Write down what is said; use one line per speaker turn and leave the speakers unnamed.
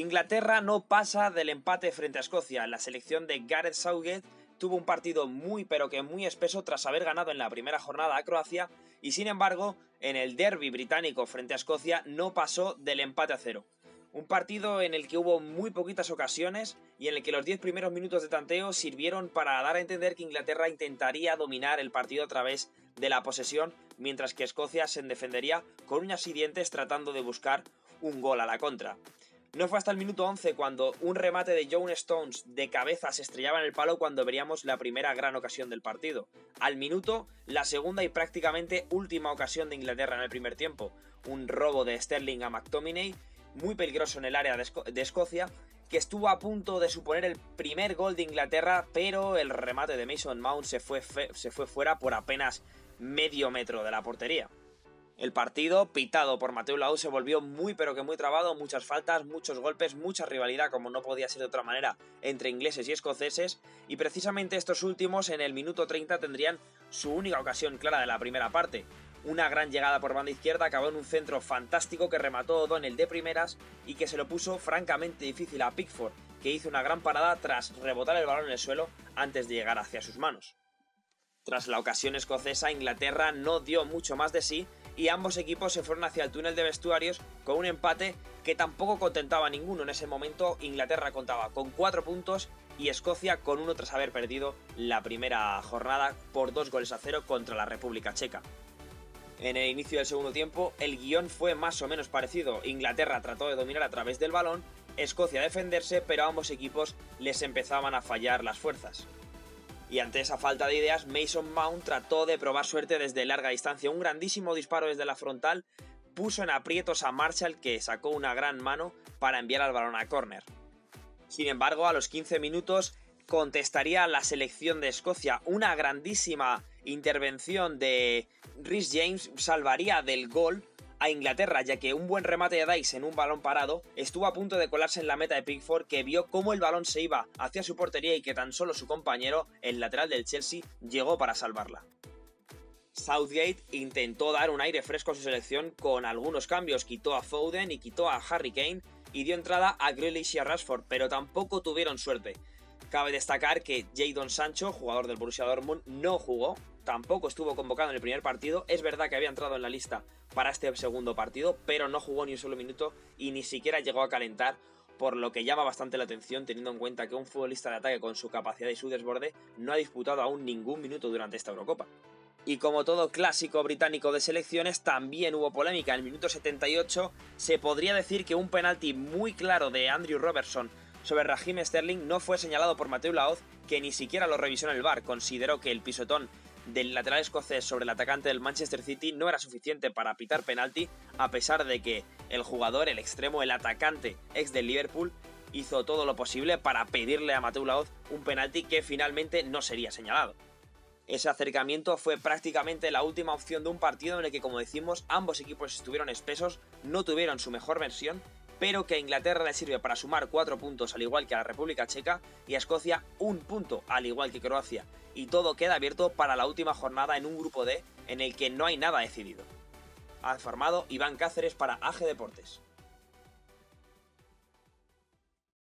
Inglaterra no pasa del empate frente a Escocia. La selección de Gareth Southgate tuvo un partido muy pero que muy espeso tras haber ganado en la primera jornada a Croacia y sin embargo en el derby británico frente a Escocia no pasó del empate a cero. Un partido en el que hubo muy poquitas ocasiones y en el que los 10 primeros minutos de tanteo sirvieron para dar a entender que Inglaterra intentaría dominar el partido a través de la posesión, mientras que Escocia se defendería con uñas y dientes tratando de buscar un gol a la contra. No fue hasta el minuto 11 cuando un remate de John Stones de cabeza se estrellaba en el palo cuando veríamos la primera gran ocasión del partido. Al minuto, la segunda y prácticamente última ocasión de Inglaterra en el primer tiempo. Un robo de Sterling a McTominay, muy peligroso en el área de, Escocia, que estuvo a punto de suponer el primer gol de Inglaterra, pero el remate de Mason Mount se fue, se fue fuera por apenas medio metro de la portería. El partido, pitado por Mateo Lau, se volvió muy pero que muy trabado, muchas faltas, muchos golpes, mucha rivalidad, como no podía ser de otra manera, entre ingleses y escoceses, y precisamente estos últimos en el minuto 30 tendrían su única ocasión clara de la primera parte. Una gran llegada por banda izquierda acabó en un centro fantástico que remató O'Donnell de primeras y que se lo puso francamente difícil a Pickford, que hizo una gran parada tras rebotar el balón en el suelo antes de llegar hacia sus manos. Tras la ocasión escocesa, Inglaterra no dio mucho más de sí y ambos equipos se fueron hacia el túnel de vestuarios con un empate que tampoco contentaba a ninguno. En ese momento Inglaterra contaba con 4 puntos y Escocia con uno tras haber perdido la primera jornada por 2 goles a 0 contra la República Checa. En el inicio del segundo tiempo el guion fue más o menos parecido. Inglaterra trató de dominar a través del balón, Escocia defenderse, pero a ambos equipos les empezaban a fallar las fuerzas. Y ante esa falta de ideas, Mason Mount trató de probar suerte desde larga distancia. Un grandísimo disparo desde la frontal puso en aprietos a Marshall que sacó una gran mano para enviar al balón a córner. Sin embargo, a los 15 minutos contestaría la selección de Escocia. Una grandísima intervención de Rhys James salvaría del gol a Inglaterra, ya que un buen remate de Dice en un balón parado estuvo a punto de colarse en la meta de Pickford, que vio cómo el balón se iba hacia su portería y que tan solo su compañero, el lateral del Chelsea, llegó para salvarla. Southgate intentó dar un aire fresco a su selección con algunos cambios, quitó a Foden y quitó a Harry Kane y dio entrada a Grealish y a Rashford, pero tampoco tuvieron suerte. Cabe destacar que Jadon Sancho, jugador del Borussia Dortmund, no jugó, tampoco estuvo convocado en el primer partido. Es verdad que había entrado en la lista para este segundo partido, pero no jugó ni un solo minuto y ni siquiera llegó a calentar, por lo que llama bastante la atención teniendo en cuenta que un futbolista de ataque con su capacidad y su desborde no ha disputado aún ningún minuto durante esta Eurocopa. Y como todo clásico británico de selecciones, también hubo polémica. En el minuto 78 se podría decir que un penalti muy claro de Andrew Robertson sobre Raheem Sterling no fue señalado por Mateo Laoz, que ni siquiera lo revisó en el bar. Consideró que el pisotón del lateral escocés sobre el atacante del Manchester City no era suficiente para pitar penalti, a pesar de que el jugador, el extremo, el atacante ex del Liverpool, hizo todo lo posible para pedirle a Mateu Laoz un penalti que finalmente no sería señalado. Ese acercamiento fue prácticamente la última opción de un partido en el que, como decimos, ambos equipos estuvieron espesos, no tuvieron su mejor versión pero que a Inglaterra le sirve para sumar 4 puntos al igual que a la República Checa y a Escocia un punto al igual que Croacia. Y todo queda abierto para la última jornada en un grupo D en el que no hay nada decidido. Ha formado Iván Cáceres para AG Deportes.